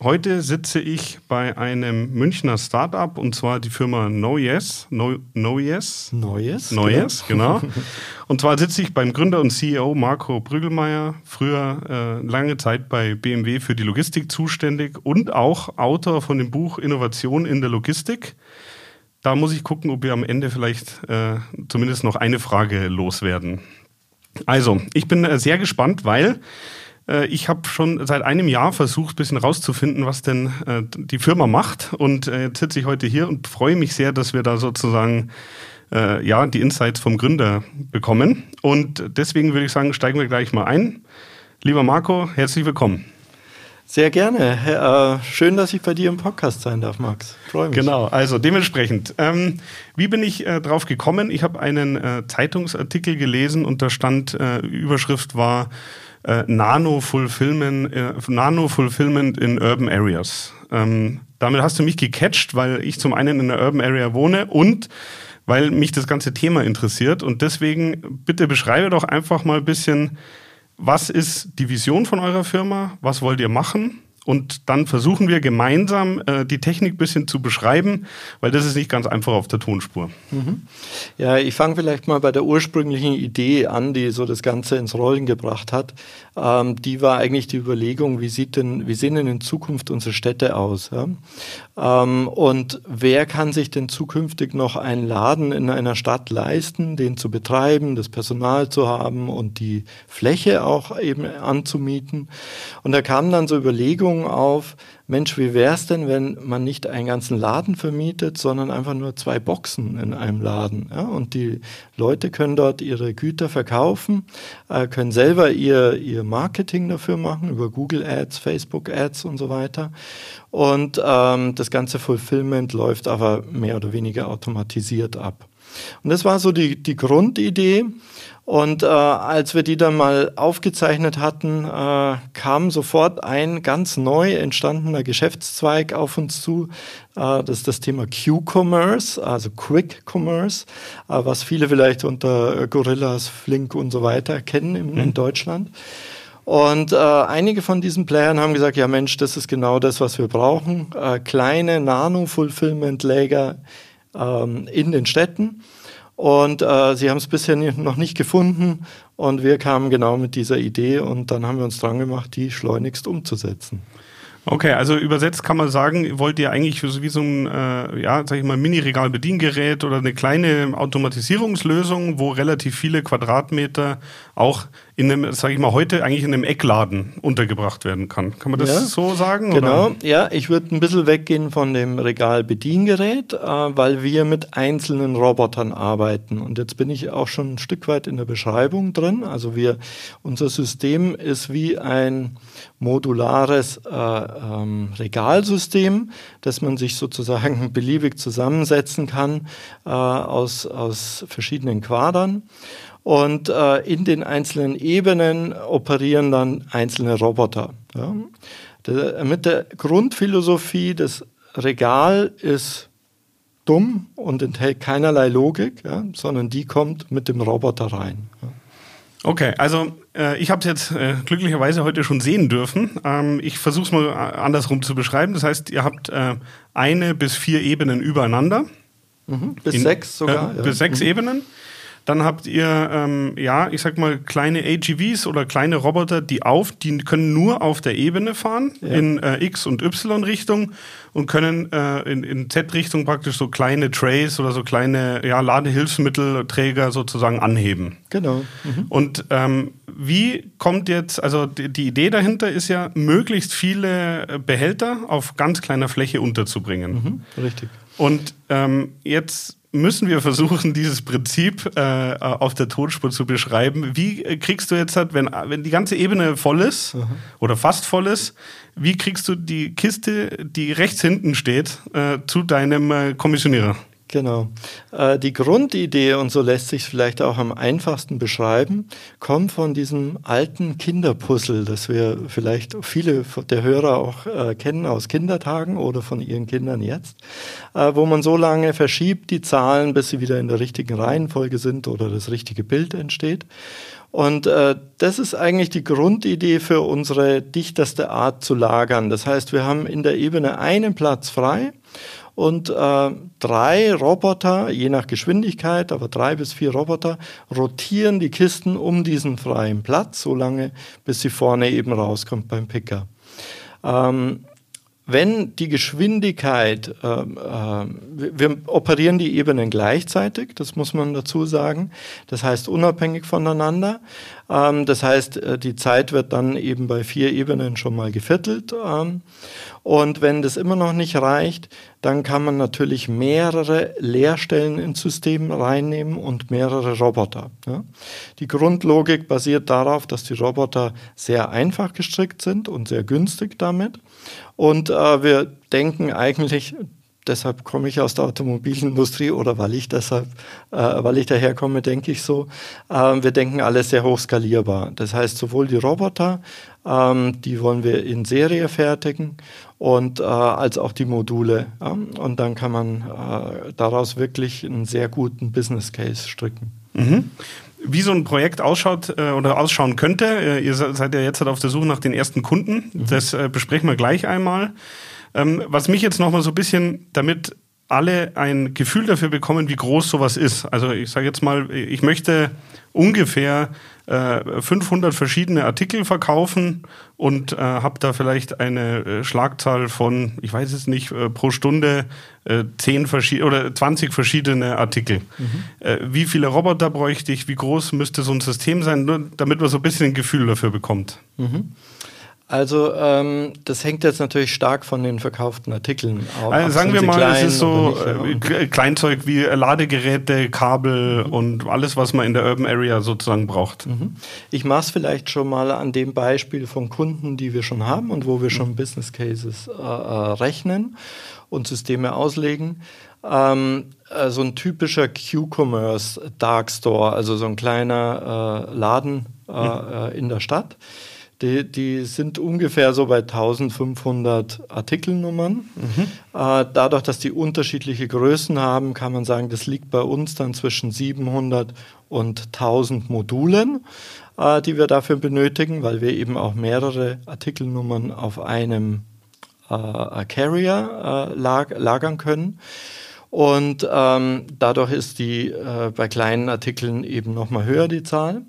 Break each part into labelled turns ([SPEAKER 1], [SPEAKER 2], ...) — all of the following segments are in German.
[SPEAKER 1] Heute sitze ich bei einem Münchner Startup und zwar die Firma NoYes. No, NoYes?
[SPEAKER 2] Neues?
[SPEAKER 1] NoYes, genau. Und zwar sitze ich beim Gründer und CEO Marco Brügelmeier, früher äh, lange Zeit bei BMW für die Logistik zuständig und auch Autor von dem Buch Innovation in der Logistik. Da muss ich gucken, ob wir am Ende vielleicht äh, zumindest noch eine Frage loswerden. Also, ich bin äh, sehr gespannt, weil ich habe schon seit einem Jahr versucht, ein bisschen rauszufinden, was denn äh, die Firma macht. Und äh, jetzt sitze ich heute hier und freue mich sehr, dass wir da sozusagen äh, ja, die Insights vom Gründer bekommen. Und deswegen würde ich sagen, steigen wir gleich mal ein. Lieber Marco, herzlich willkommen.
[SPEAKER 2] Sehr gerne. Äh, schön, dass ich bei dir im Podcast sein darf, Max.
[SPEAKER 1] Freue mich. Genau, also dementsprechend. Ähm, wie bin ich äh, drauf gekommen? Ich habe einen äh, Zeitungsartikel gelesen und da stand, äh, Überschrift war äh, Nano-Fulfillment äh, Nano -Fulfillment in Urban Areas. Ähm, damit hast du mich gecatcht, weil ich zum einen in einer Urban Area wohne und weil mich das ganze Thema interessiert. Und deswegen bitte beschreibe doch einfach mal ein bisschen, was ist die Vision von eurer Firma? Was wollt ihr machen? Und dann versuchen wir gemeinsam äh, die Technik ein bisschen zu beschreiben, weil das ist nicht ganz einfach auf der Tonspur.
[SPEAKER 2] Mhm. Ja, ich fange vielleicht mal bei der ursprünglichen Idee an, die so das Ganze ins Rollen gebracht hat. Ähm, die war eigentlich die Überlegung, wie, sieht denn, wie sehen denn in Zukunft unsere Städte aus? Ja? Ähm, und wer kann sich denn zukünftig noch einen Laden in einer Stadt leisten, den zu betreiben, das Personal zu haben und die Fläche auch eben anzumieten? Und da kamen dann so Überlegungen, Überlegung auf, Mensch, wie wäre es denn, wenn man nicht einen ganzen Laden vermietet, sondern einfach nur zwei Boxen in einem Laden. Ja? Und die Leute können dort ihre Güter verkaufen, äh, können selber ihr, ihr Marketing dafür machen, über Google Ads, Facebook Ads und so weiter. Und ähm, das ganze Fulfillment läuft aber mehr oder weniger automatisiert ab. Und das war so die, die Grundidee. Und äh, als wir die dann mal aufgezeichnet hatten, äh, kam sofort ein ganz neu entstandener Geschäftszweig auf uns zu. Äh, das ist das Thema Q-Commerce, also Quick Commerce, äh, was viele vielleicht unter Gorillas, Flink und so weiter kennen in, in mhm. Deutschland. Und äh, einige von diesen Playern haben gesagt, ja Mensch, das ist genau das, was wir brauchen. Äh, kleine Nano-Fulfillment-Läger ähm, in den Städten und äh, sie haben es bisher noch nicht gefunden und wir kamen genau mit dieser Idee und dann haben wir uns dran gemacht, die schleunigst umzusetzen.
[SPEAKER 1] Okay, also übersetzt kann man sagen, wollt ihr eigentlich wie so ein, äh, ja, sag ich mal, Mini-Regal-Bediengerät oder eine kleine Automatisierungslösung, wo relativ viele Quadratmeter auch in einem, sage ich mal, heute eigentlich in einem Eckladen untergebracht werden kann. Kann man das ja, so sagen?
[SPEAKER 2] Genau, oder? ja, ich würde ein bisschen weggehen von dem Regal-Bediengerät, äh, weil wir mit einzelnen Robotern arbeiten. Und jetzt bin ich auch schon ein Stück weit in der Beschreibung drin. Also wir, unser System ist wie ein modulares äh, ähm, Regalsystem, das man sich sozusagen beliebig zusammensetzen kann äh, aus, aus verschiedenen Quadern. Und äh, in den einzelnen Ebenen operieren dann einzelne Roboter. Ja. Der, mit der Grundphilosophie, das Regal ist dumm und enthält keinerlei Logik, ja, sondern die kommt mit dem Roboter rein. Ja.
[SPEAKER 1] Okay, also äh, ich habe es jetzt äh, glücklicherweise heute schon sehen dürfen. Ähm, ich versuche es mal äh, andersrum zu beschreiben. Das heißt, ihr habt äh, eine bis vier Ebenen übereinander.
[SPEAKER 2] Mhm, bis in, sechs sogar.
[SPEAKER 1] Äh, ja. Bis sechs mhm. Ebenen. Dann habt ihr, ähm, ja, ich sag mal, kleine AGVs oder kleine Roboter, die auf, die können nur auf der Ebene fahren, ja. in äh, X- und Y-Richtung und können äh, in, in Z-Richtung praktisch so kleine Trays oder so kleine ja, Ladehilfsmittelträger sozusagen anheben.
[SPEAKER 2] Genau.
[SPEAKER 1] Mhm. Und ähm, wie kommt jetzt, also die, die, Idee dahinter ist ja, möglichst viele Behälter auf ganz kleiner Fläche unterzubringen.
[SPEAKER 2] Mhm, richtig.
[SPEAKER 1] Und ähm, jetzt müssen wir versuchen, dieses Prinzip äh, auf der Tonspur zu beschreiben. Wie kriegst du jetzt, halt, wenn, wenn die ganze Ebene voll ist mhm. oder fast voll ist, wie kriegst du die Kiste, die rechts hinten steht, äh, zu deinem äh, Kommissionierer?
[SPEAKER 2] Genau. Äh, die Grundidee, und so lässt sich vielleicht auch am einfachsten beschreiben, kommt von diesem alten Kinderpuzzle, das wir vielleicht viele der Hörer auch äh, kennen aus Kindertagen oder von ihren Kindern jetzt, äh, wo man so lange verschiebt die Zahlen, bis sie wieder in der richtigen Reihenfolge sind oder das richtige Bild entsteht. Und äh, das ist eigentlich die Grundidee für unsere dichteste Art zu lagern. Das heißt, wir haben in der Ebene einen Platz frei und äh, drei Roboter, je nach Geschwindigkeit, aber drei bis vier Roboter, rotieren die Kisten um diesen freien Platz, solange bis sie vorne eben rauskommt beim Picker. Ähm, wenn die Geschwindigkeit, äh, äh, wir operieren die Ebenen gleichzeitig, das muss man dazu sagen, das heißt unabhängig voneinander. Ähm, das heißt, äh, die Zeit wird dann eben bei vier Ebenen schon mal geviertelt. Ähm, und wenn das immer noch nicht reicht, dann kann man natürlich mehrere Leerstellen ins System reinnehmen und mehrere Roboter. Die Grundlogik basiert darauf, dass die Roboter sehr einfach gestrickt sind und sehr günstig damit. Und äh, wir denken eigentlich, deshalb komme ich aus der Automobilindustrie oder weil ich deshalb, äh, weil ich daherkomme, denke ich so. Äh, wir denken alles sehr hochskalierbar. Das heißt, sowohl die Roboter, ähm, die wollen wir in Serie fertigen und äh, als auch die Module. Ja? Und dann kann man äh, daraus wirklich einen sehr guten Business Case stricken.
[SPEAKER 1] Mhm wie so ein Projekt ausschaut äh, oder ausschauen könnte. Äh, ihr seid ja jetzt halt auf der Suche nach den ersten Kunden. Mhm. Das äh, besprechen wir gleich einmal. Ähm, was mich jetzt noch mal so ein bisschen, damit alle ein Gefühl dafür bekommen, wie groß sowas ist. Also ich sage jetzt mal, ich möchte ungefähr äh, 500 verschiedene Artikel verkaufen und äh, habe da vielleicht eine äh, Schlagzahl von, ich weiß es nicht, äh, pro Stunde äh, 10 verschiedene oder 20 verschiedene Artikel. Mhm. Äh, wie viele Roboter bräuchte ich? Wie groß müsste so ein System sein, nur damit man so ein bisschen ein Gefühl dafür bekommt?
[SPEAKER 2] Mhm. Also ähm, das hängt jetzt natürlich stark von den verkauften Artikeln
[SPEAKER 1] ab. Also sagen wir mal, es ist so nicht, äh, Kleinzeug wie Ladegeräte, Kabel mhm. und alles, was man in der Urban Area sozusagen braucht. Mhm.
[SPEAKER 2] Ich mache es vielleicht schon mal an dem Beispiel von Kunden, die wir schon haben und wo wir schon Business Cases äh, äh, rechnen und Systeme auslegen. Ähm, äh, so ein typischer Q-Commerce Dark Store, also so ein kleiner äh, Laden äh, in der Stadt die, die sind ungefähr so bei 1500 Artikelnummern. Mhm. Äh, dadurch, dass die unterschiedliche Größen haben, kann man sagen, das liegt bei uns dann zwischen 700 und 1000 Modulen, äh, die wir dafür benötigen, weil wir eben auch mehrere Artikelnummern auf einem äh, Carrier äh, lag lagern können. Und ähm, dadurch ist die äh, bei kleinen Artikeln eben nochmal höher, die Zahl.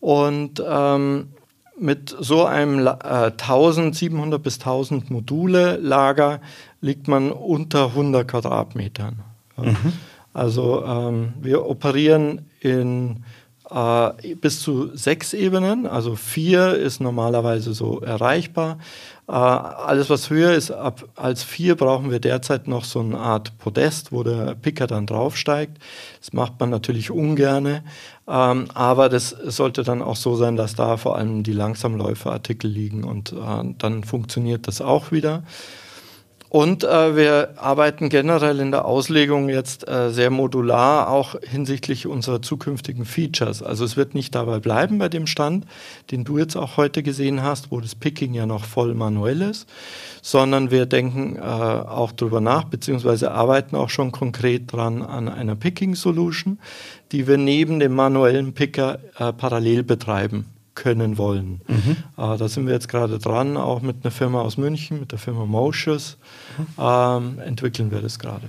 [SPEAKER 2] Und ähm, mit so einem äh, 1700 bis 1000 Module Lager liegt man unter 100 Quadratmetern. Mhm. Also ähm, wir operieren in äh, bis zu sechs Ebenen, also vier ist normalerweise so erreichbar. Äh, alles, was höher ist ab, als vier, brauchen wir derzeit noch so eine Art Podest, wo der Picker dann draufsteigt. Das macht man natürlich ungerne, ähm, aber das sollte dann auch so sein, dass da vor allem die Langsamläuferartikel liegen und äh, dann funktioniert das auch wieder. Und äh, wir arbeiten generell in der Auslegung jetzt äh, sehr modular, auch hinsichtlich unserer zukünftigen Features. Also es wird nicht dabei bleiben bei dem Stand, den du jetzt auch heute gesehen hast, wo das Picking ja noch voll manuell ist, sondern wir denken äh, auch darüber nach, beziehungsweise arbeiten auch schon konkret dran an einer Picking-Solution, die wir neben dem manuellen Picker äh, parallel betreiben können wollen. Mhm. Äh, da sind wir jetzt gerade dran, auch mit einer Firma aus München, mit der Firma Mocious, mhm. ähm, entwickeln wir das gerade.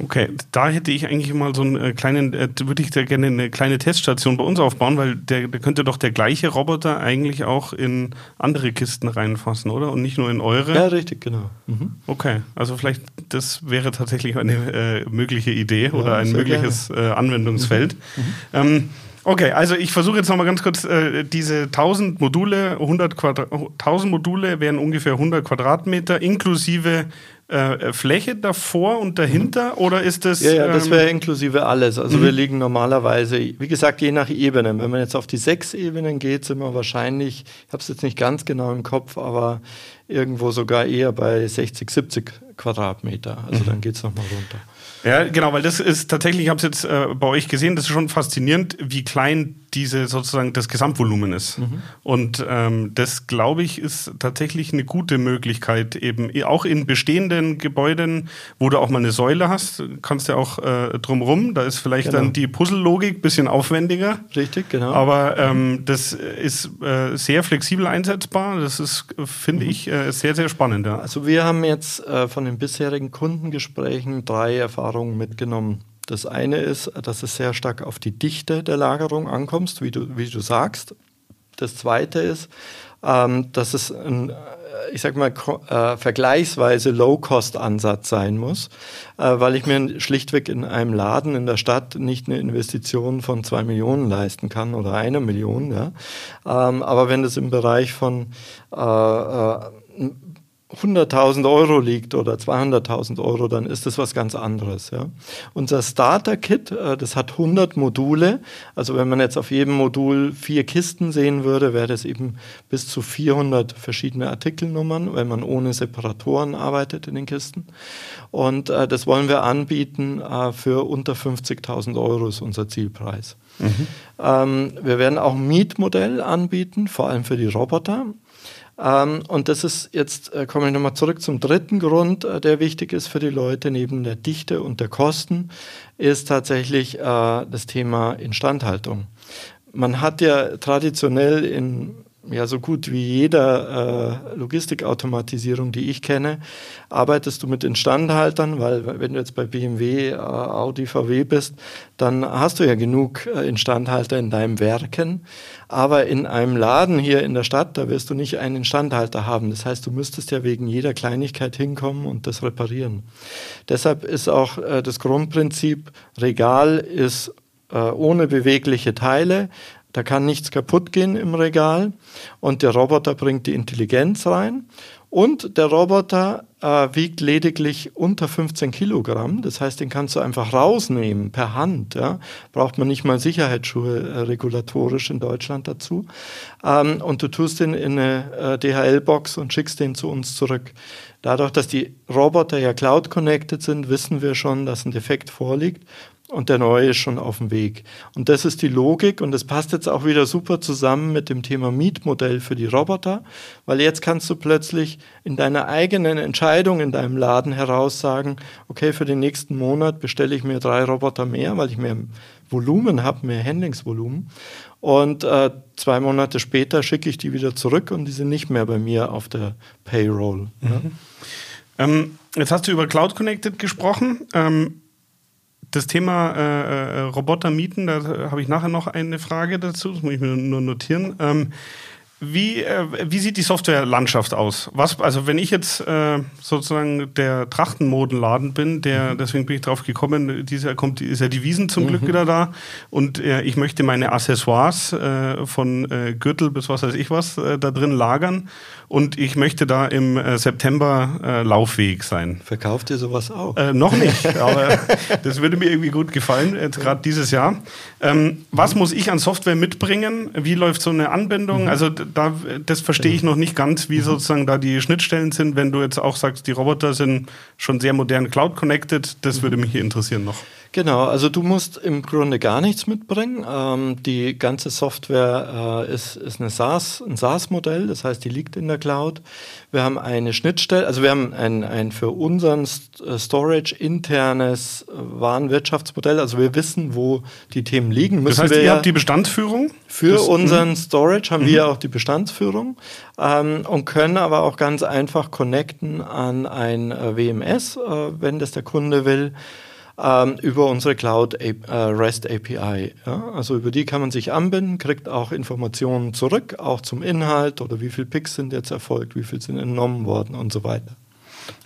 [SPEAKER 1] Okay, da hätte ich eigentlich mal so einen äh, kleinen, äh, würde ich da gerne eine kleine Teststation bei uns aufbauen, weil der, der, könnte doch der gleiche Roboter eigentlich auch in andere Kisten reinfassen, oder? Und nicht nur in eure?
[SPEAKER 2] Ja, richtig, genau.
[SPEAKER 1] Mhm. Okay, also vielleicht das wäre tatsächlich eine äh, mögliche Idee ja, oder ein mögliches äh, Anwendungsfeld. Mhm. Ähm, Okay, also ich versuche jetzt nochmal ganz kurz, äh, diese 1000 Module, 100 Quadra 1000 Module wären ungefähr 100 Quadratmeter, inklusive äh, Fläche davor und dahinter mhm. oder ist das.
[SPEAKER 2] Ja, ja das wäre ähm, inklusive alles. Also mhm. wir liegen normalerweise, wie gesagt, je nach Ebenen. Wenn man jetzt auf die sechs Ebenen geht, sind wir wahrscheinlich, ich habe es jetzt nicht ganz genau im Kopf, aber irgendwo sogar eher bei 60, 70 Quadratmeter. Also mhm. dann geht es nochmal runter.
[SPEAKER 1] Ja, genau, weil das ist tatsächlich, ich habe es jetzt äh, bei euch gesehen, das ist schon faszinierend, wie klein diese sozusagen das Gesamtvolumen ist. Mhm. Und ähm, das, glaube ich, ist tatsächlich eine gute Möglichkeit, eben auch in bestehenden Gebäuden, wo du auch mal eine Säule hast, kannst du auch äh, drumrum. Da ist vielleicht genau. dann die Puzzle-Logik ein bisschen aufwendiger.
[SPEAKER 2] Richtig, genau.
[SPEAKER 1] Aber ähm, das ist äh, sehr flexibel einsetzbar. Das ist, finde mhm. ich, äh, sehr, sehr spannend. Ja.
[SPEAKER 2] Also wir haben jetzt äh, von den bisherigen Kundengesprächen drei Erfahrungen mitgenommen. Das eine ist, dass es sehr stark auf die Dichte der Lagerung ankommt, wie du, wie du sagst. Das zweite ist, ähm, dass es ein, äh, ich sag mal, äh, vergleichsweise Low-Cost-Ansatz sein muss, äh, weil ich mir schlichtweg in einem Laden in der Stadt nicht eine Investition von zwei Millionen leisten kann oder einer Million. Ja? Ähm, aber wenn es im Bereich von äh, äh 100.000 Euro liegt oder 200.000 Euro, dann ist das was ganz anderes. Ja. Unser Starter-Kit, äh, das hat 100 Module. Also wenn man jetzt auf jedem Modul vier Kisten sehen würde, wäre das eben bis zu 400 verschiedene Artikelnummern, wenn man ohne Separatoren arbeitet in den Kisten. Und äh, das wollen wir anbieten äh, für unter 50.000 Euro ist unser Zielpreis. Mhm. Ähm, wir werden auch ein Mietmodell anbieten, vor allem für die Roboter. Ähm, und das ist jetzt, äh, komme ich nochmal zurück zum dritten Grund, äh, der wichtig ist für die Leute neben der Dichte und der Kosten, ist tatsächlich äh, das Thema Instandhaltung. Man hat ja traditionell in ja so gut wie jeder äh, Logistikautomatisierung, die ich kenne, arbeitest du mit Instandhaltern, weil wenn du jetzt bei BMW, äh, Audi, VW bist, dann hast du ja genug äh, Instandhalter in deinem Werken. Aber in einem Laden hier in der Stadt, da wirst du nicht einen Instandhalter haben. Das heißt, du müsstest ja wegen jeder Kleinigkeit hinkommen und das reparieren. Deshalb ist auch äh, das Grundprinzip, Regal ist äh, ohne bewegliche Teile. Da kann nichts kaputt gehen im Regal und der Roboter bringt die Intelligenz rein. Und der Roboter äh, wiegt lediglich unter 15 Kilogramm. Das heißt, den kannst du einfach rausnehmen per Hand. Ja? Braucht man nicht mal Sicherheitsschuhe äh, regulatorisch in Deutschland dazu. Ähm, und du tust den in eine äh, DHL-Box und schickst den zu uns zurück. Dadurch, dass die Roboter ja cloud-connected sind, wissen wir schon, dass ein Defekt vorliegt und der neue ist schon auf dem Weg. Und das ist die Logik und das passt jetzt auch wieder super zusammen mit dem Thema Mietmodell für die Roboter, weil jetzt kannst du plötzlich in deiner eigenen Entscheidung in deinem Laden heraus sagen, okay, für den nächsten Monat bestelle ich mir drei Roboter mehr, weil ich mehr Volumen habe, mehr Handlingsvolumen. Und äh, zwei Monate später schicke ich die wieder zurück und die sind nicht mehr bei mir auf der Payroll. Mhm. Ja.
[SPEAKER 1] Ähm, jetzt hast du über Cloud Connected gesprochen. Ähm das Thema äh, äh, Roboter mieten, da habe ich nachher noch eine Frage dazu, das muss ich mir nur notieren. Ähm, wie, äh, wie sieht die Softwarelandschaft aus? Was, also wenn ich jetzt äh, sozusagen der Trachtenmodenladen bin, der, mhm. deswegen bin ich drauf gekommen, dieser kommt, ist ja die Wiesen zum mhm. Glück wieder da und äh, ich möchte meine Accessoires äh, von äh, Gürtel bis was weiß ich was äh, da drin lagern und ich möchte da im äh, September äh, lauffähig sein.
[SPEAKER 2] Verkauft ihr sowas auch?
[SPEAKER 1] Äh, noch nicht, aber das würde mir irgendwie gut gefallen, jetzt gerade dieses Jahr. Ähm, was muss ich an Software mitbringen? Wie läuft so eine Anbindung? Mhm. Also da, das verstehe ich noch nicht ganz, wie mhm. sozusagen da die Schnittstellen sind. Wenn du jetzt auch sagst, die Roboter sind schon sehr modern cloud-connected, das würde mich hier interessieren noch.
[SPEAKER 2] Genau, also du musst im Grunde gar nichts mitbringen. Ähm, die ganze Software äh, ist, ist eine SaaS, ein SaaS-Modell, das heißt, die liegt in der Cloud. Wir haben eine Schnittstelle, also wir haben ein, ein für unseren äh, Storage internes äh, Warenwirtschaftsmodell, also wir wissen, wo die Themen liegen.
[SPEAKER 1] Müssen das heißt, ihr ja habt die Bestandsführung?
[SPEAKER 2] Für das, unseren Storage haben mhm. wir auch die Bestandsführung ähm, und können aber auch ganz einfach connecten an ein äh, WMS, äh, wenn das der Kunde will ähm, über unsere Cloud äh, REST API. Ja? Also über die kann man sich anbinden, kriegt auch Informationen zurück, auch zum Inhalt oder wie viele Picks sind jetzt erfolgt, wie viel sind entnommen worden und so weiter.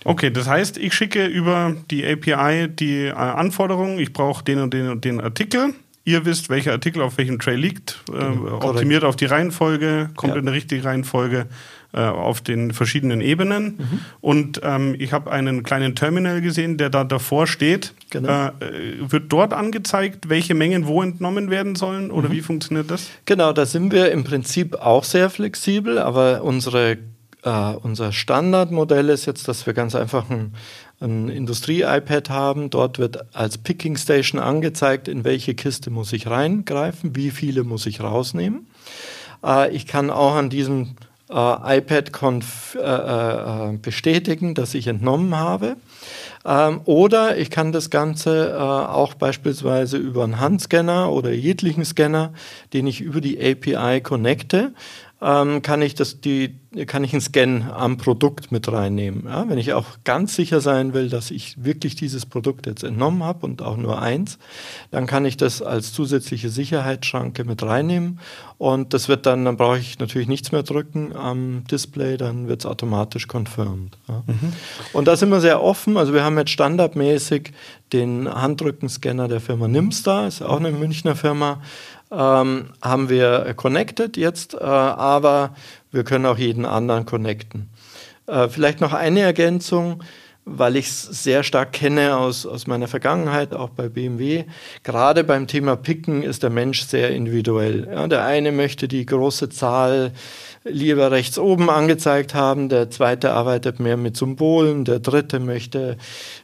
[SPEAKER 1] Okay, das heißt, ich schicke über die API die äh, Anforderungen, ich brauche den und den und den Artikel. Ihr wisst, welcher Artikel auf welchem Tray liegt, äh, genau, optimiert auf die Reihenfolge, kommt ja. in der richtige Reihenfolge äh, auf den verschiedenen Ebenen. Mhm. Und ähm, ich habe einen kleinen Terminal gesehen, der da davor steht. Genau. Äh, wird dort angezeigt, welche Mengen wo entnommen werden sollen oder mhm. wie funktioniert das?
[SPEAKER 2] Genau, da sind wir im Prinzip auch sehr flexibel, aber unsere, äh, unser Standardmodell ist jetzt, dass wir ganz einfach ein, ein Industrie-iPad haben. Dort wird als Picking Station angezeigt, in welche Kiste muss ich reingreifen, wie viele muss ich rausnehmen. Äh, ich kann auch an diesem äh, iPad äh, äh, bestätigen, dass ich entnommen habe. Ähm, oder ich kann das Ganze äh, auch beispielsweise über einen Handscanner oder jeglichen Scanner, den ich über die API connecte, ähm, kann ich das die kann ich einen Scan am Produkt mit reinnehmen. Ja, wenn ich auch ganz sicher sein will, dass ich wirklich dieses Produkt jetzt entnommen habe und auch nur eins, dann kann ich das als zusätzliche Sicherheitsschranke mit reinnehmen und das wird dann, dann brauche ich natürlich nichts mehr drücken am Display, dann wird es automatisch confirmed. Ja. Mhm. Und da sind wir sehr offen, also wir haben jetzt standardmäßig den Handrückenscanner der Firma Nimstar, ist auch eine Münchner Firma, ähm, haben wir connected jetzt, äh, aber wir können auch jeden anderen connecten. Äh, vielleicht noch eine Ergänzung, weil ich es sehr stark kenne aus, aus meiner Vergangenheit, auch bei BMW. Gerade beim Thema Picken ist der Mensch sehr individuell. Ja, der eine möchte die große Zahl lieber rechts oben angezeigt haben, der zweite arbeitet mehr mit Symbolen, der dritte möchte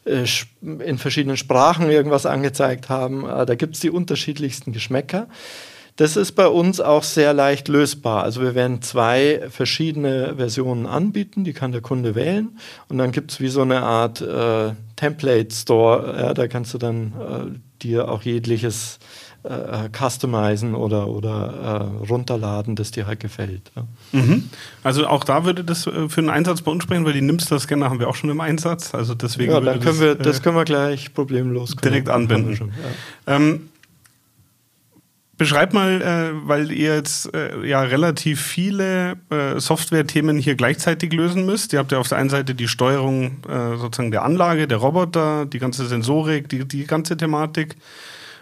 [SPEAKER 2] äh, in verschiedenen Sprachen irgendwas angezeigt haben. Äh, da gibt es die unterschiedlichsten Geschmäcker. Das ist bei uns auch sehr leicht lösbar. Also wir werden zwei verschiedene Versionen anbieten, die kann der Kunde wählen. Und dann gibt es wie so eine Art äh, Template Store. Ja, da kannst du dann äh, dir auch jegliches äh, customizen oder, oder äh, runterladen, das dir halt gefällt. Ja.
[SPEAKER 1] Mhm. Also auch da würde das äh, für einen Einsatz bei uns sprechen, weil die Nimster-Scanner haben wir auch schon im Einsatz. Also deswegen
[SPEAKER 2] ja, dann können das, wir, das können wir gleich problemlos
[SPEAKER 1] direkt anwenden. Schon, ja. ähm, Beschreib mal, äh, weil ihr jetzt äh, ja relativ viele äh, Software-Themen hier gleichzeitig lösen müsst. Ihr habt ja auf der einen Seite die Steuerung äh, sozusagen der Anlage, der Roboter, die ganze Sensorik, die, die ganze Thematik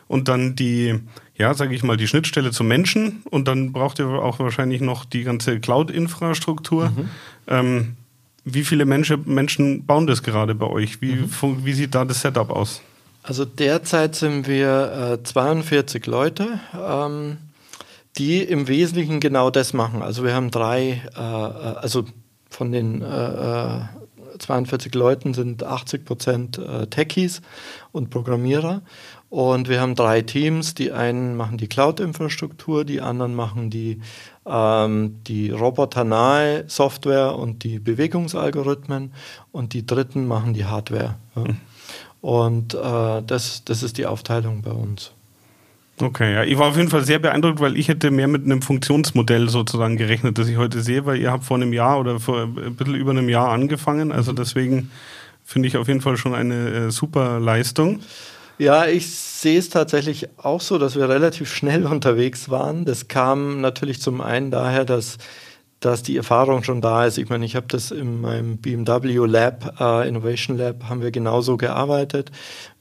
[SPEAKER 1] und dann die, ja, sage ich mal, die Schnittstelle zum Menschen und dann braucht ihr auch wahrscheinlich noch die ganze Cloud-Infrastruktur. Mhm. Ähm, wie viele Menschen, Menschen bauen das gerade bei euch? Wie, mhm. wie sieht da das Setup aus?
[SPEAKER 2] Also derzeit sind wir äh, 42 Leute, ähm, die im Wesentlichen genau das machen. Also wir haben drei, äh, äh also von den äh, 42 äh, Leuten sind 80 Prozent äh, Techies und Programmierer. Und wir haben drei Teams. Die einen machen die Cloud-Infrastruktur, die anderen machen die, ähm, die roboternahe Software und die Bewegungsalgorithmen und die dritten machen die Hardware. Ja. Mhm. Und äh, das, das ist die Aufteilung bei uns.
[SPEAKER 1] Okay, ja, ich war auf jeden Fall sehr beeindruckt, weil ich hätte mehr mit einem Funktionsmodell sozusagen gerechnet, das ich heute sehe, weil ihr habt vor einem Jahr oder vor ein bisschen über einem Jahr angefangen. Also deswegen finde ich auf jeden Fall schon eine äh, super Leistung.
[SPEAKER 2] Ja, ich sehe es tatsächlich auch so, dass wir relativ schnell unterwegs waren. Das kam natürlich zum einen daher, dass dass die Erfahrung schon da ist. Ich meine, ich habe das in meinem BMW Lab, äh, Innovation Lab, haben wir genauso gearbeitet.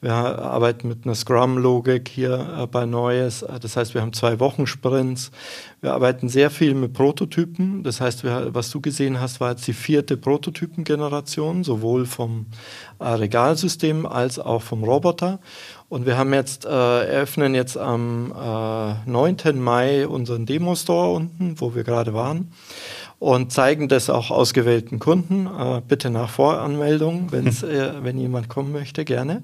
[SPEAKER 2] Wir arbeiten mit einer Scrum-Logik hier äh, bei Neues. Das heißt, wir haben zwei Wochen Sprints. Wir arbeiten sehr viel mit Prototypen. Das heißt, wir, was du gesehen hast, war jetzt die vierte Prototypengeneration, sowohl vom äh, Regalsystem als auch vom Roboter. Und wir haben jetzt, äh, eröffnen jetzt am äh, 9. Mai unseren Demo-Store unten, wo wir gerade waren. Und zeigen das auch ausgewählten Kunden. Äh, bitte nach Voranmeldung, wenn's, hm. äh, wenn jemand kommen möchte, gerne.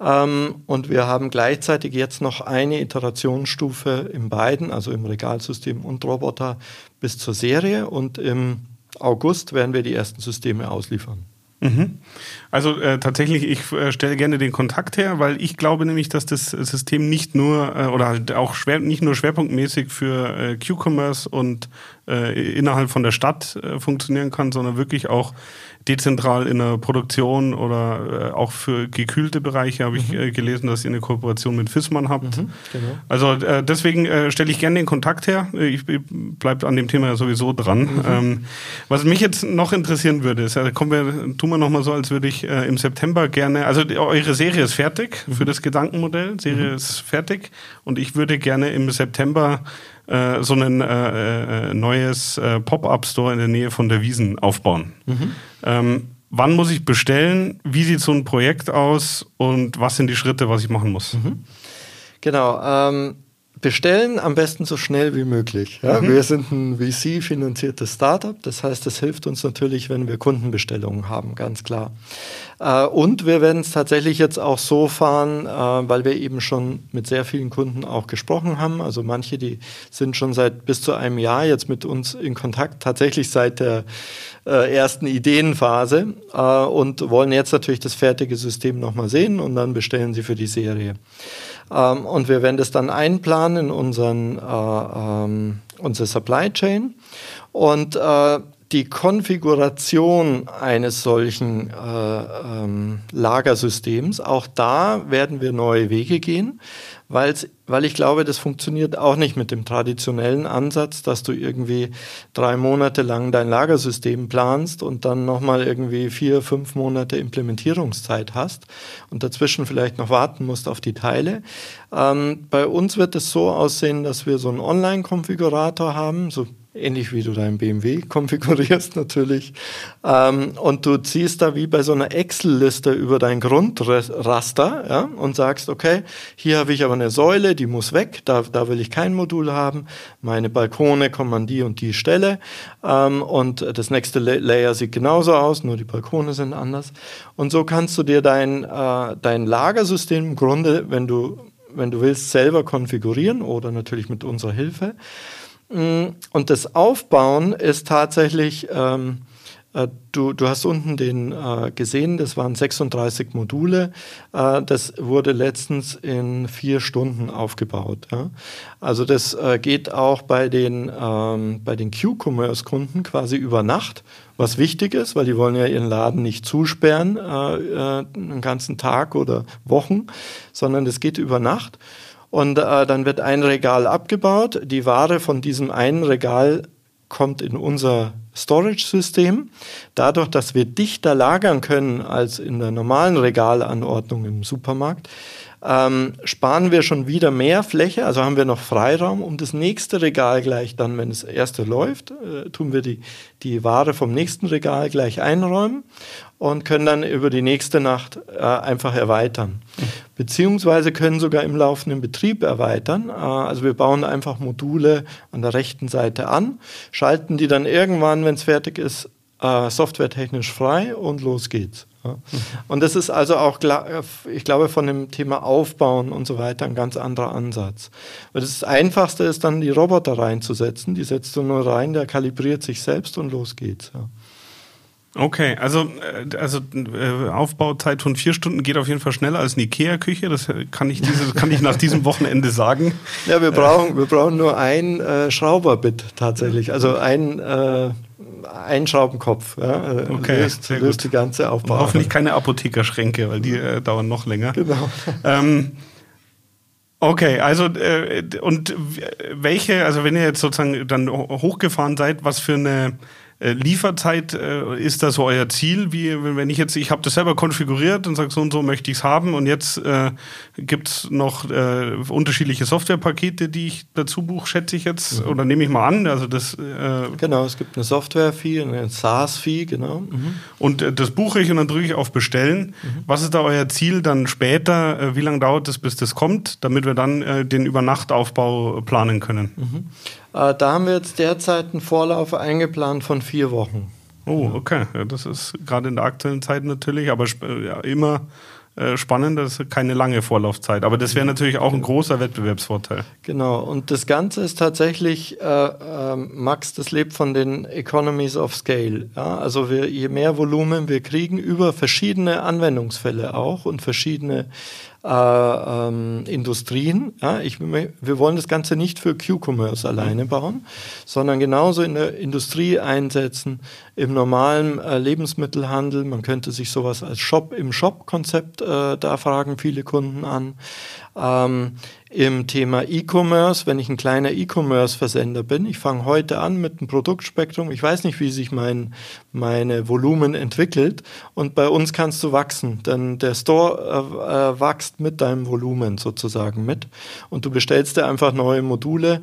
[SPEAKER 2] Ähm, und wir haben gleichzeitig jetzt noch eine Iterationsstufe in beiden, also im Regalsystem und Roboter, bis zur Serie. Und im August werden wir die ersten Systeme ausliefern.
[SPEAKER 1] Mhm. Also äh, tatsächlich, ich äh, stelle gerne den Kontakt her, weil ich glaube nämlich, dass das System nicht nur äh, oder halt auch schwer, nicht nur schwerpunktmäßig für äh, Q-Commerce und äh, innerhalb von der Stadt äh, funktionieren kann, sondern wirklich auch dezentral in der Produktion oder äh, auch für gekühlte Bereiche habe ich mhm. äh, gelesen, dass ihr eine Kooperation mit Fissmann habt. Mhm, genau. Also äh, deswegen äh, stelle ich gerne den Kontakt her. Ich, ich bleibe an dem Thema ja sowieso dran. Mhm. Ähm, was mich jetzt noch interessieren würde, ist, ja, kommen wir, tun wir nochmal so, als würde ich äh, im September gerne, also eure Serie ist fertig für mhm. das Gedankenmodell, Serie mhm. ist fertig und ich würde gerne im September äh, so ein äh, äh, neues äh, Pop-up-Store in der Nähe von der Wiesen aufbauen. Mhm. Ähm, wann muss ich bestellen? Wie sieht so ein Projekt aus? Und was sind die Schritte, was ich machen muss? Mhm.
[SPEAKER 2] Genau. Ähm, bestellen am besten so schnell wie möglich. Ja, mhm. Wir sind ein VC-finanziertes Startup, das heißt, das hilft uns natürlich, wenn wir Kundenbestellungen haben, ganz klar. Äh, und wir werden es tatsächlich jetzt auch so fahren, äh, weil wir eben schon mit sehr vielen Kunden auch gesprochen haben. Also manche, die sind schon seit bis zu einem Jahr jetzt mit uns in Kontakt, tatsächlich seit der äh, ersten Ideenphase und wollen jetzt natürlich das fertige System nochmal sehen und dann bestellen sie für die Serie. Ähm, und wir werden das dann einplanen in unseren, äh, ähm, unsere Supply Chain. Und äh, die Konfiguration eines solchen äh, ähm, Lagersystems, auch da werden wir neue Wege gehen weil ich glaube, das funktioniert auch nicht mit dem traditionellen Ansatz, dass du irgendwie drei Monate lang dein Lagersystem planst und dann nochmal irgendwie vier, fünf Monate Implementierungszeit hast und dazwischen vielleicht noch warten musst auf die Teile. Ähm, bei uns wird es so aussehen, dass wir so einen Online-Konfigurator haben, so ähnlich wie du deinen BMW konfigurierst natürlich. Ähm, und du ziehst da wie bei so einer Excel-Liste über dein Grundraster ja, und sagst, okay, hier habe ich aber eine Säule, die muss weg, da, da will ich kein Modul haben. Meine Balkone kommen an die und die Stelle. Ähm, und das nächste Layer sieht genauso aus, nur die Balkone sind anders. Und so kannst du dir dein, äh, dein Lagersystem im Grunde, wenn du, wenn du willst, selber konfigurieren oder natürlich mit unserer Hilfe. Mm, und das Aufbauen ist tatsächlich, ähm, äh, du, du hast unten den äh, gesehen, das waren 36 Module. Äh, das wurde letztens in vier Stunden aufgebaut. Ja? Also das äh, geht auch bei den, ähm, bei den Q-Commerce-Kunden quasi über Nacht, was wichtig ist, weil die wollen ja ihren Laden nicht zusperren, äh, äh, einen ganzen Tag oder Wochen, sondern das geht über Nacht. Und äh, dann wird ein Regal abgebaut. Die Ware von diesem einen Regal kommt in unser Storage-System. Dadurch, dass wir dichter lagern können als in der normalen Regalanordnung im Supermarkt, ähm, sparen wir schon wieder mehr Fläche, also haben wir noch Freiraum, um das nächste Regal gleich dann, wenn das erste läuft, äh, tun wir die, die Ware vom nächsten Regal gleich einräumen und können dann über die nächste Nacht äh, einfach erweitern. Beziehungsweise können sogar im laufenden Betrieb erweitern. Äh, also wir bauen einfach Module an der rechten Seite an, schalten die dann irgendwann, wenn es fertig ist, äh, softwaretechnisch frei und los geht's. Ja. Und das ist also auch, ich glaube, von dem Thema Aufbauen und so weiter ein ganz anderer Ansatz. Weil das Einfachste ist dann, die Roboter reinzusetzen. Die setzt du nur rein, der kalibriert sich selbst und los geht's.
[SPEAKER 1] Okay, also, äh, also äh, Aufbauzeit von vier Stunden geht auf jeden Fall schneller als eine Ikea-Küche. Das kann ich, diese, kann ich nach diesem Wochenende sagen.
[SPEAKER 2] Ja, wir brauchen, wir brauchen nur ein äh, Schrauberbit tatsächlich. Also ein, äh, ein Schraubenkopf. Ja,
[SPEAKER 1] okay, löst, löst die ganze Aufbau. Hoffentlich keine Apothekerschränke, weil die äh, dauern noch länger. Genau. Ähm, Okay, also äh, und welche, also wenn ihr jetzt sozusagen dann hochgefahren seid, was für eine äh, Lieferzeit äh, ist das so euer Ziel? Wie, wenn ich jetzt, ich habe das selber konfiguriert und sage, so und so möchte ich es haben und jetzt äh, gibt es noch äh, unterschiedliche Softwarepakete, die ich dazu buche, schätze ich jetzt, mhm. oder nehme ich mal an. Also das,
[SPEAKER 2] äh, genau, es gibt eine Software-Fee, eine SaaS-Fee, genau. Mhm.
[SPEAKER 1] Und äh, das buche ich und dann drücke ich auf Bestellen. Mhm. Was ist da euer Ziel dann später? wie lange dauert es, bis das kommt, damit wir dann den Übernachtaufbau planen können?
[SPEAKER 2] Äh, da haben wir jetzt derzeit einen Vorlauf eingeplant von vier Wochen.
[SPEAKER 1] Oh, okay. Ja, das ist gerade in der aktuellen Zeit natürlich, aber ja, immer äh, spannend, das ist keine lange Vorlaufzeit. Aber das wäre natürlich auch ein großer Wettbewerbsvorteil.
[SPEAKER 2] Genau, und das Ganze ist tatsächlich, äh, äh, Max, das lebt von den Economies of Scale. Ja? Also wir, je mehr Volumen wir kriegen über verschiedene Anwendungsfälle auch und verschiedene äh, ähm, Industrien. Ja, ich, wir wollen das Ganze nicht für Q-Commerce alleine bauen, sondern genauso in der Industrie einsetzen, im normalen äh, Lebensmittelhandel. Man könnte sich sowas als Shop im Shop-Konzept, äh, da fragen viele Kunden an. Ähm, Im Thema E-Commerce, wenn ich ein kleiner E-Commerce-Versender bin, ich fange heute an mit einem Produktspektrum, ich weiß nicht, wie sich mein meine Volumen entwickelt. Und bei uns kannst du wachsen, denn der Store äh, äh, wächst mit deinem Volumen sozusagen mit. Und du bestellst dir einfach neue Module.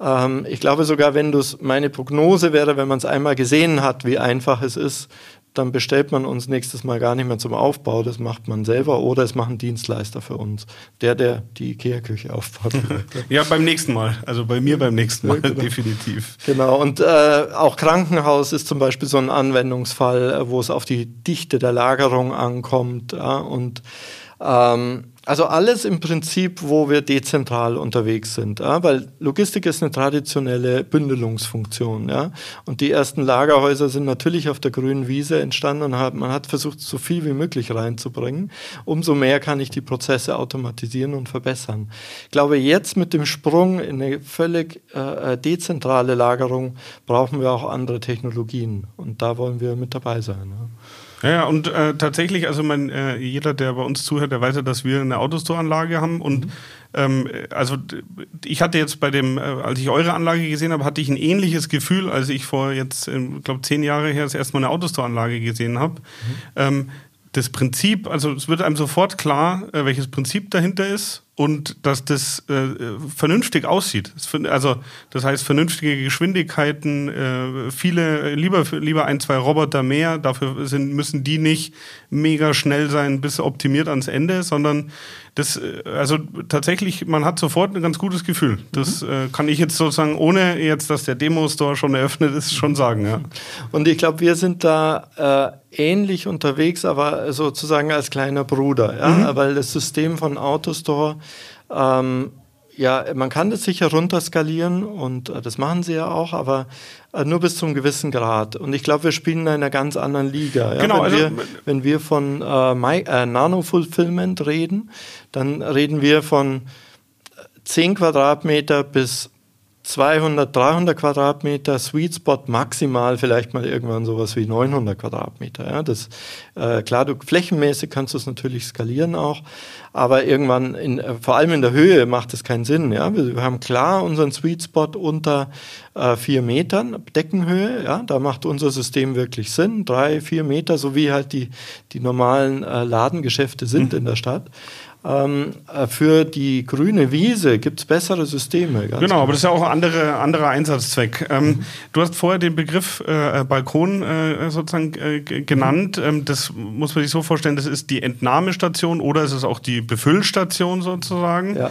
[SPEAKER 2] Ähm, ich glaube sogar, wenn du es, meine Prognose wäre, wenn man es einmal gesehen hat, wie einfach es ist, dann bestellt man uns nächstes Mal gar nicht mehr zum Aufbau, das macht man selber oder es machen Dienstleister für uns. Der, der die Ikea-Küche aufbaut.
[SPEAKER 1] ja, beim nächsten Mal. Also bei mir beim nächsten Mal, ja, genau. definitiv.
[SPEAKER 2] Genau, und äh, auch Krankenhaus ist zum Beispiel so ein Anwendungsfall, äh, wo es auf die Dichte der Lagerung ankommt. Ja, und ähm, also alles im Prinzip, wo wir dezentral unterwegs sind, ja? weil Logistik ist eine traditionelle Bündelungsfunktion. Ja? Und die ersten Lagerhäuser sind natürlich auf der grünen Wiese entstanden und hat, man hat versucht, so viel wie möglich reinzubringen. Umso mehr kann ich die Prozesse automatisieren und verbessern. Ich glaube, jetzt mit dem Sprung in eine völlig äh, äh dezentrale Lagerung brauchen wir auch andere Technologien. Und da wollen wir mit dabei sein. Ja?
[SPEAKER 1] Ja, und äh, tatsächlich, also mein, äh, jeder, der bei uns zuhört, der weiß ja, dass wir eine Autostore-Anlage haben. Und mhm. ähm, also ich hatte jetzt bei dem, äh, als ich eure Anlage gesehen habe, hatte ich ein ähnliches Gefühl, als ich vor jetzt, ich glaube, zehn Jahre her das erste Mal eine Autostore-Anlage gesehen habe. Mhm. Ähm, das Prinzip, also es wird einem sofort klar, äh, welches Prinzip dahinter ist und dass das äh, vernünftig aussieht. Also das heißt vernünftige Geschwindigkeiten, äh, viele lieber lieber ein zwei Roboter mehr. Dafür sind, müssen die nicht mega schnell sein bis optimiert ans Ende, sondern das äh, also tatsächlich man hat sofort ein ganz gutes Gefühl. Das mhm. äh, kann ich jetzt sozusagen ohne jetzt, dass der Demo Store schon eröffnet ist, schon sagen. Ja.
[SPEAKER 2] Und ich glaube, wir sind da äh, ähnlich unterwegs, aber sozusagen als kleiner Bruder, ja? Mhm. weil das System von Autostore ähm, ja, man kann das sicher runterskalieren und äh, das machen sie ja auch, aber äh, nur bis zum gewissen Grad. Und ich glaube, wir spielen in einer ganz anderen Liga. Ja? Genau, wenn, also, wir, wenn wir von äh, äh, Nano-Fulfillment reden, dann reden wir von 10 Quadratmeter bis 200, 300 Quadratmeter, Sweet Spot maximal vielleicht mal irgendwann sowas wie 900 Quadratmeter. Ja, das, äh, klar, du, flächenmäßig kannst du es natürlich skalieren auch, aber irgendwann, in, äh, vor allem in der Höhe macht es keinen Sinn. Ja, wir, wir haben klar unseren Sweet Spot unter äh, vier Metern Deckenhöhe. Ja, da macht unser System wirklich Sinn, drei, vier Meter, so wie halt die die normalen äh, Ladengeschäfte sind mhm. in der Stadt. Ähm, äh, für die grüne Wiese gibt es bessere Systeme.
[SPEAKER 1] genau, klar. aber das ist ja auch ein andere, anderer Einsatzzweck. Ähm, mhm. Du hast vorher den Begriff äh, Balkon äh, sozusagen äh, genannt. Mhm. Ähm, das muss man sich so vorstellen, das ist die Entnahmestation oder ist es auch die Befüllstation sozusagen. Ja.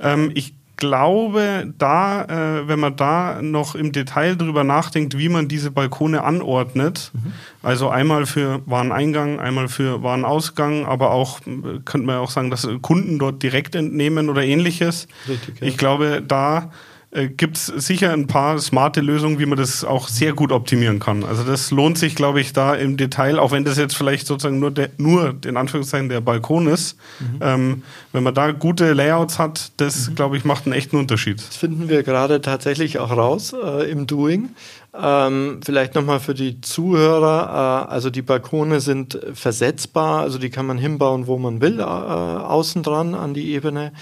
[SPEAKER 1] Ähm, ich glaube, da, äh, wenn man da noch im Detail drüber nachdenkt, wie man diese Balkone anordnet, mhm. also einmal für Wareneingang, einmal für Warenausgang, aber auch, könnte man auch sagen, dass Kunden dort direkt entnehmen oder ähnliches. Richtig, ja. Ich glaube, da äh, gibt es sicher ein paar smarte Lösungen, wie man das auch sehr gut optimieren kann. Also das lohnt sich, glaube ich, da im Detail, auch wenn das jetzt vielleicht sozusagen nur, der, nur in Anführungszeichen der Balkon ist. Mhm. Ähm, wenn man da gute Layouts hat, das, mhm. glaube ich, macht einen echten Unterschied.
[SPEAKER 2] Das finden wir gerade tatsächlich auch raus äh, im Doing. Ähm, vielleicht nochmal für die Zuhörer, äh, also die Balkone sind versetzbar, also die kann man hinbauen, wo man will, äh, außen dran an die Ebene.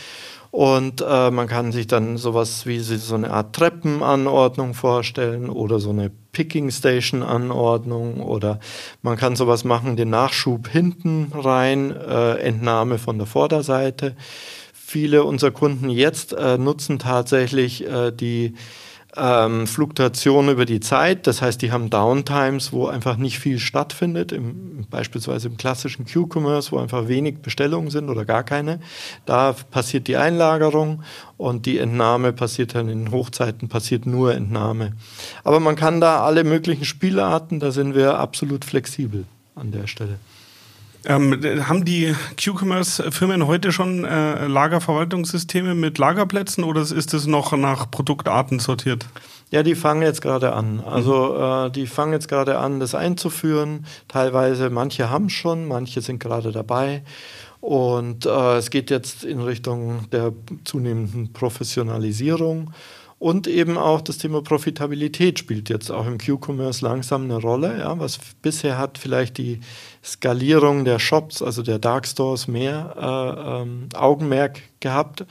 [SPEAKER 2] Und äh, man kann sich dann sowas wie so eine Art Treppenanordnung vorstellen oder so eine Picking Station Anordnung oder man kann sowas machen, den Nachschub hinten rein, äh, Entnahme von der Vorderseite. Viele unserer Kunden jetzt äh, nutzen tatsächlich äh, die ähm, Fluktuation über die Zeit. Das heißt, die haben Downtimes, wo einfach nicht viel stattfindet, im, beispielsweise im klassischen Q-Commerce, wo einfach wenig Bestellungen sind oder gar keine. Da passiert die Einlagerung und die Entnahme passiert dann in Hochzeiten, passiert nur Entnahme. Aber man kann da alle möglichen Spielarten, da sind wir absolut flexibel an der Stelle.
[SPEAKER 1] Ähm, haben die Q-Commerce-Firmen heute schon äh, Lagerverwaltungssysteme mit Lagerplätzen oder ist es noch nach Produktarten sortiert?
[SPEAKER 2] Ja, die fangen jetzt gerade an. Also mhm. äh, die fangen jetzt gerade an, das einzuführen. Teilweise, manche haben schon, manche sind gerade dabei. Und äh, es geht jetzt in Richtung der zunehmenden Professionalisierung. Und eben auch das Thema Profitabilität spielt jetzt auch im Q-Commerce langsam eine Rolle. Ja, was bisher hat vielleicht die Skalierung der Shops, also der Dark Stores, mehr äh, ähm, Augenmerk gehabt.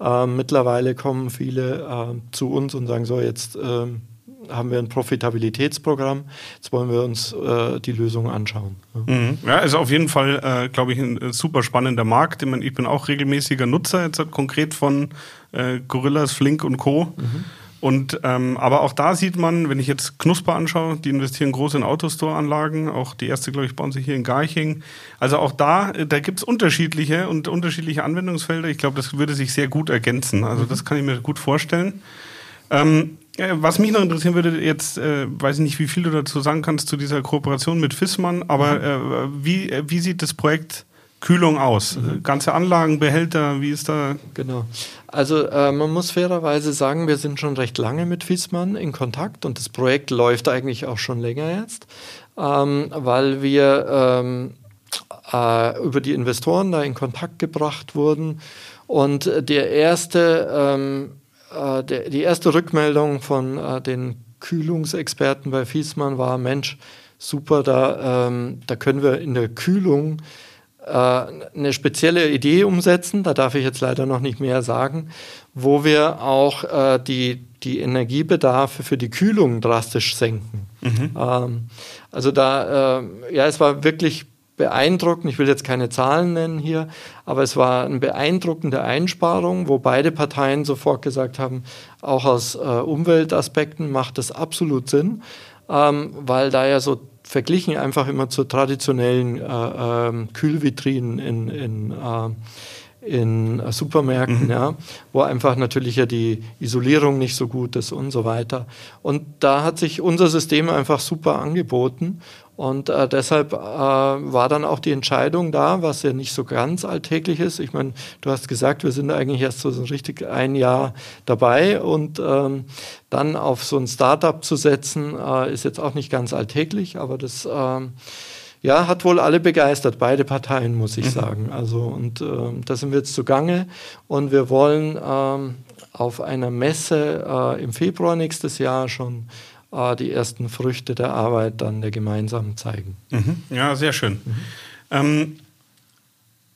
[SPEAKER 2] Äh, mittlerweile kommen viele äh, zu uns und sagen so, jetzt ähm, haben wir ein Profitabilitätsprogramm. Jetzt wollen wir uns äh, die Lösung anschauen.
[SPEAKER 1] Mhm. Ja, ist auf jeden Fall, äh, glaube ich, ein super spannender Markt. Ich, meine, ich bin auch regelmäßiger Nutzer, jetzt konkret von äh, Gorillas, Flink und Co. Mhm. Und ähm, aber auch da sieht man, wenn ich jetzt Knusper anschaue, die investieren groß in Autostore-Anlagen. Auch die erste, glaube ich, bauen sie hier in Garching. Also auch da, äh, da gibt es unterschiedliche und unterschiedliche Anwendungsfelder. Ich glaube, das würde sich sehr gut ergänzen. Also das kann ich mir gut vorstellen. Ähm, äh, was mich noch interessieren würde, jetzt äh, weiß ich nicht, wie viel du dazu sagen kannst zu dieser Kooperation mit Fissmann, aber äh, wie, äh, wie sieht das Projekt Kühlung aus? Mhm. Ganze Anlagen, Behälter, wie ist da?
[SPEAKER 2] Genau. Also äh, man muss fairerweise sagen, wir sind schon recht lange mit Fissmann in Kontakt und das Projekt läuft eigentlich auch schon länger jetzt, ähm, weil wir ähm, äh, über die Investoren da in Kontakt gebracht wurden und der erste, ähm, äh, der, die erste Rückmeldung von äh, den Kühlungsexperten bei Fiesmann war, Mensch, super, da, ähm, da können wir in der Kühlung äh, eine spezielle Idee umsetzen, da darf ich jetzt leider noch nicht mehr sagen, wo wir auch äh, die, die Energiebedarfe für die Kühlung drastisch senken. Mhm. Ähm, also da, äh, ja, es war wirklich beeindruckend, ich will jetzt keine Zahlen nennen hier, aber es war eine beeindruckende Einsparung, wo beide Parteien sofort gesagt haben, auch aus äh, Umweltaspekten macht das absolut Sinn, ähm, weil da ja so verglichen einfach immer zu traditionellen äh, äh, Kühlvitrinen in, in, äh, in Supermärkten, mhm. ja, wo einfach natürlich ja die Isolierung nicht so gut ist und so weiter. Und da hat sich unser System einfach super angeboten und äh, deshalb äh, war dann auch die Entscheidung da, was ja nicht so ganz alltäglich ist. Ich meine, du hast gesagt, wir sind eigentlich erst so richtig ein Jahr dabei und ähm, dann auf so ein Startup zu setzen, äh, ist jetzt auch nicht ganz alltäglich, aber das ähm, ja, hat wohl alle begeistert, beide Parteien, muss ich mhm. sagen. Also, und ähm, da sind wir jetzt zugange und wir wollen ähm, auf einer Messe äh, im Februar nächstes Jahr schon äh, die ersten Früchte der Arbeit dann der gemeinsamen zeigen.
[SPEAKER 1] Mhm. Ja, sehr schön. Mhm. Ähm,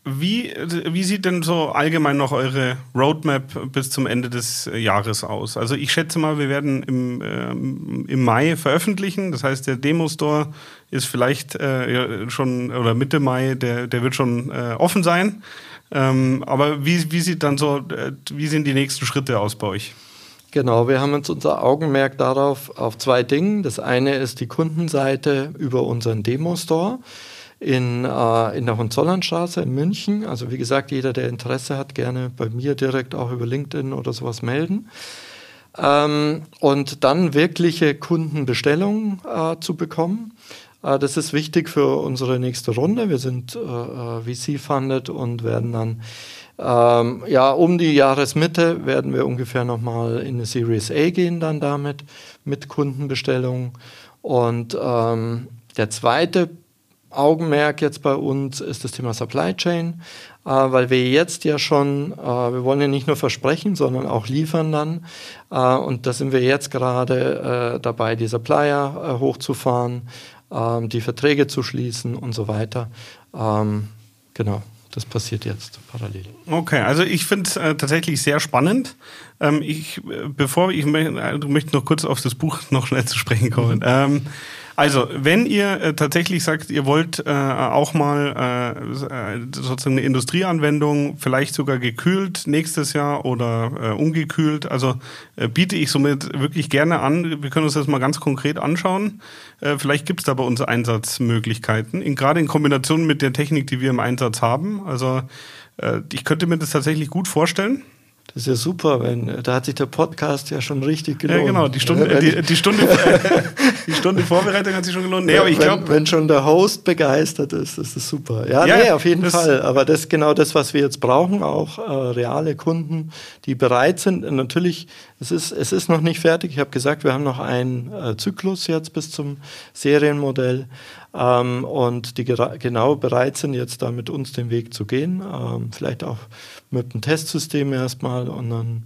[SPEAKER 1] wie, wie sieht denn so allgemein noch eure Roadmap bis zum Ende des Jahres aus? Also ich schätze mal, wir werden im, ähm, im Mai veröffentlichen. Das heißt, der Demo-Store ist vielleicht äh, schon, oder Mitte Mai, der, der wird schon äh, offen sein. Ähm, aber wie, wie sieht dann so, äh, wie sehen die nächsten Schritte aus bei euch?
[SPEAKER 2] Genau, wir haben uns unser Augenmerk darauf auf zwei Dinge. Das eine ist die Kundenseite über unseren Demo-Store in, äh, in der Hohenzollernstraße in München. Also wie gesagt, jeder, der Interesse hat, gerne bei mir direkt auch über LinkedIn oder sowas melden. Ähm, und dann wirkliche Kundenbestellungen äh, zu bekommen. Äh, das ist wichtig für unsere nächste Runde. Wir sind äh, äh VC-funded und werden dann ähm, ja, um die Jahresmitte werden wir ungefähr nochmal in eine Series A gehen dann damit, mit Kundenbestellungen. Und ähm, der zweite Augenmerk jetzt bei uns ist das Thema Supply Chain, äh, weil wir jetzt ja schon, äh, wir wollen ja nicht nur versprechen, sondern auch liefern dann. Äh, und da sind wir jetzt gerade äh, dabei, die Supplier äh, hochzufahren, ähm, die Verträge zu schließen und so weiter. Ähm, genau das passiert jetzt parallel.
[SPEAKER 1] Okay, also ich finde es äh, tatsächlich sehr spannend. Ähm, ich, äh, bevor ich, äh, möchte noch kurz auf das Buch noch schnell zu sprechen kommen. Mhm. Ähm, also, wenn ihr äh, tatsächlich sagt, ihr wollt äh, auch mal äh, sozusagen eine Industrieanwendung, vielleicht sogar gekühlt nächstes Jahr oder äh, ungekühlt, also äh, biete ich somit wirklich gerne an. Wir können uns das mal ganz konkret anschauen. Äh, vielleicht gibt es da bei uns Einsatzmöglichkeiten, in, gerade in Kombination mit der Technik, die wir im Einsatz haben. Also äh, ich könnte mir das tatsächlich gut vorstellen.
[SPEAKER 2] Das ist ja super, wenn da hat sich der Podcast ja schon richtig gelohnt.
[SPEAKER 1] Ja, genau, die Stunde, die, die, Stunde, die Stunde Vorbereitung hat sich schon gelohnt.
[SPEAKER 2] Nee, aber ich glaube, wenn, schon der Host begeistert ist, ist das super. Ja, ja nee, auf jeden Fall. Aber das ist genau das, was wir jetzt brauchen, auch äh, reale Kunden, die bereit sind. natürlich, es ist, es ist noch nicht fertig. Ich habe gesagt, wir haben noch einen äh, Zyklus jetzt bis zum Serienmodell ähm, und die genau bereit sind, jetzt da mit uns den Weg zu gehen. Ähm, vielleicht auch mit einem Testsystem erstmal und dann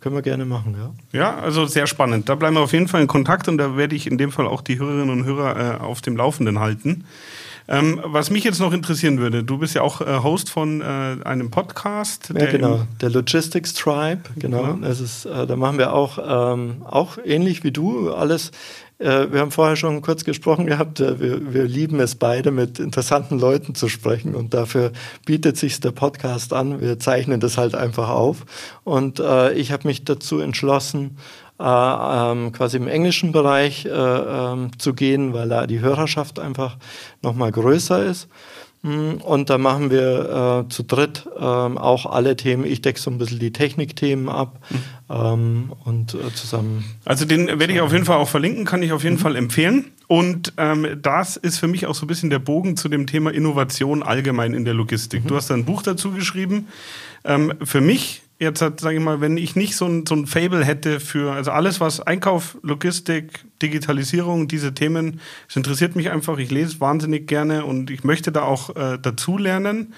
[SPEAKER 2] können wir gerne machen, ja.
[SPEAKER 1] Ja, also sehr spannend. Da bleiben wir auf jeden Fall in Kontakt und da werde ich in dem Fall auch die Hörerinnen und Hörer äh, auf dem Laufenden halten. Ähm, was mich jetzt noch interessieren würde, du bist ja auch äh, Host von äh, einem Podcast.
[SPEAKER 2] Ja, genau, der Logistics Tribe, genau. Ja. Das ist, äh, da machen wir auch, ähm, auch ähnlich wie du, alles wir haben vorher schon kurz gesprochen gehabt, äh, wir, wir, lieben es beide, mit interessanten Leuten zu sprechen und dafür bietet sich der Podcast an. Wir zeichnen das halt einfach auf und äh, ich habe mich dazu entschlossen, äh, ähm, quasi im englischen Bereich äh, ähm, zu gehen, weil da die Hörerschaft einfach nochmal größer ist. Hm, und da machen wir äh, zu dritt ähm, auch alle Themen. Ich decke so ein bisschen die Technikthemen ab mhm. ähm, und äh, zusammen.
[SPEAKER 1] Also den werde ich auf jeden Fall auch verlinken, kann ich auf jeden mhm. Fall empfehlen. Und ähm, das ist für mich auch so ein bisschen der Bogen zu dem Thema Innovation allgemein in der Logistik. Mhm. Du hast da ein Buch dazu geschrieben. Ähm, für mich jetzt, sage ich mal, wenn ich nicht so ein, so ein Fable hätte für, also alles, was Einkauf, Logistik, Digitalisierung, diese Themen, es interessiert mich einfach. Ich lese wahnsinnig gerne und ich möchte da auch äh, dazu lernen.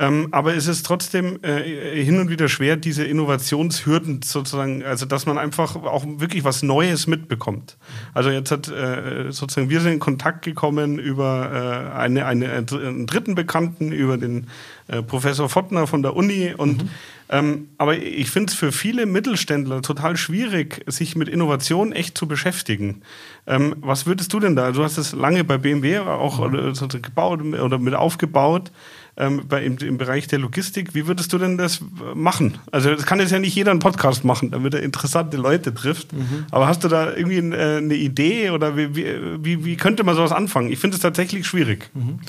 [SPEAKER 1] Ähm, aber es ist trotzdem äh, hin und wieder schwer, diese Innovationshürden sozusagen, also dass man einfach auch wirklich was Neues mitbekommt. Also jetzt hat äh, sozusagen, wir sind in Kontakt gekommen über äh, eine, eine, einen dritten Bekannten, über den äh, Professor Fottner von der Uni und mhm. Ähm, aber ich finde es für viele Mittelständler total schwierig, sich mit Innovation echt zu beschäftigen. Ähm, was würdest du denn da? Du hast es lange bei BMW auch mhm. gebaut oder mit aufgebaut ähm, bei, im, im, Bereich der Logistik. Wie würdest du denn das machen? Also das kann jetzt ja nicht jeder einen Podcast machen, damit er interessante Leute trifft. Mhm. Aber hast du da irgendwie eine, äh, eine Idee oder wie, wie, wie, könnte man sowas anfangen? Ich finde es tatsächlich schwierig.
[SPEAKER 2] Mhm.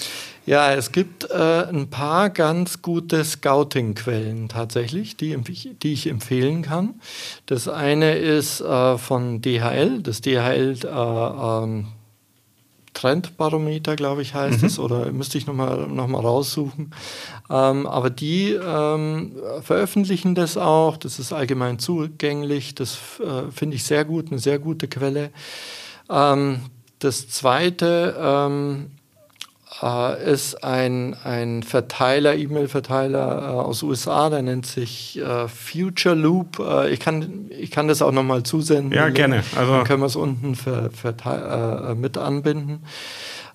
[SPEAKER 2] Ja, es gibt äh, ein paar ganz gute Scouting-Quellen tatsächlich, die, die, ich empfehlen kann. Das eine ist äh, von DHL, das DHL äh, ähm, Trendbarometer, glaube ich, heißt mhm. es, oder müsste ich nochmal noch mal raussuchen. Ähm, aber die ähm, veröffentlichen das auch, das ist allgemein zugänglich, das äh, finde ich sehr gut, eine sehr gute Quelle. Ähm, das zweite ähm, äh, ist ein, ein Verteiler, E-Mail-Verteiler äh, aus USA, der nennt sich äh, Future Loop. Äh, ich, kann, ich kann das auch nochmal zusenden.
[SPEAKER 1] Ja, gerne.
[SPEAKER 2] Also Dann können wir es unten für, für, äh, mit anbinden.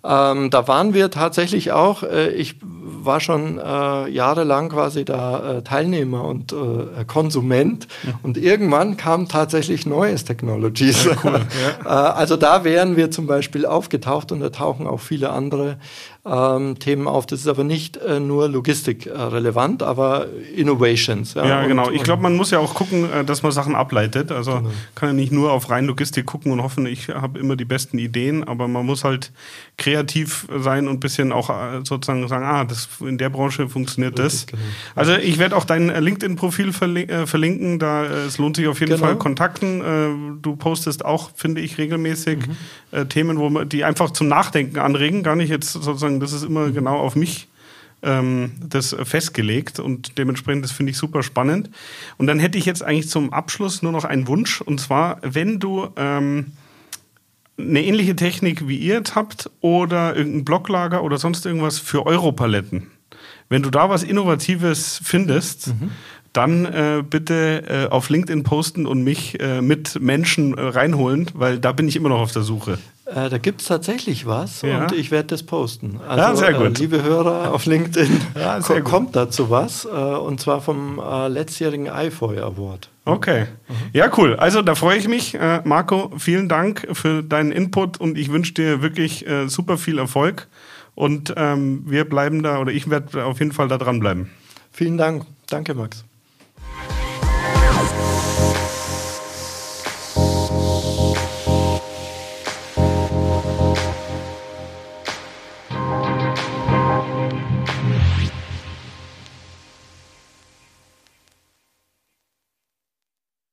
[SPEAKER 2] Ähm, da waren wir tatsächlich auch, äh, ich war schon äh, jahrelang quasi da äh, Teilnehmer und äh, Konsument ja. und irgendwann kam tatsächlich neues Technologies. Ja, cool. ja. Äh, also da wären wir zum Beispiel aufgetaucht und da tauchen auch viele andere ähm, Themen auf. Das ist aber nicht äh, nur Logistik äh, relevant, aber Innovations.
[SPEAKER 1] Ja, ja genau. ich glaube, man muss ja auch gucken, äh, dass man Sachen ableitet. Also genau. kann ja nicht nur auf rein Logistik gucken und hoffen, ich habe immer die besten Ideen, aber man muss halt kreativ sein und ein bisschen auch äh, sozusagen sagen, ah, das, in der Branche funktioniert das. Genau. Also ich werde auch dein äh, LinkedIn-Profil äh, verlinken, da es lohnt sich auf jeden genau. Fall kontakten. du postest auch, finde ich, regelmäßig mhm. Themen, wo man, die einfach zum Nachdenken anregen, gar nicht jetzt sozusagen sagen, das ist immer genau auf mich ähm, das festgelegt und dementsprechend, das finde ich super spannend. Und dann hätte ich jetzt eigentlich zum Abschluss nur noch einen Wunsch und zwar, wenn du ähm, eine ähnliche Technik wie ihr jetzt habt oder irgendein Blocklager oder sonst irgendwas für Europaletten, wenn du da was Innovatives findest, mhm dann äh, bitte äh, auf LinkedIn posten und mich äh, mit Menschen äh, reinholen, weil da bin ich immer noch auf der Suche.
[SPEAKER 2] Äh, da gibt es tatsächlich was
[SPEAKER 1] ja.
[SPEAKER 2] und ich werde das posten.
[SPEAKER 1] Also, ja, sehr gut.
[SPEAKER 2] Äh, liebe Hörer auf LinkedIn, ja, ko kommt dazu was und zwar vom letztjährigen iFoy Award.
[SPEAKER 1] Okay. Mhm. Ja, cool. Also da freue ich mich. Marco, vielen Dank für deinen Input und ich wünsche dir wirklich super viel Erfolg. Und ähm, wir bleiben da, oder ich werde auf jeden Fall da dranbleiben.
[SPEAKER 2] Vielen Dank. Danke, Max.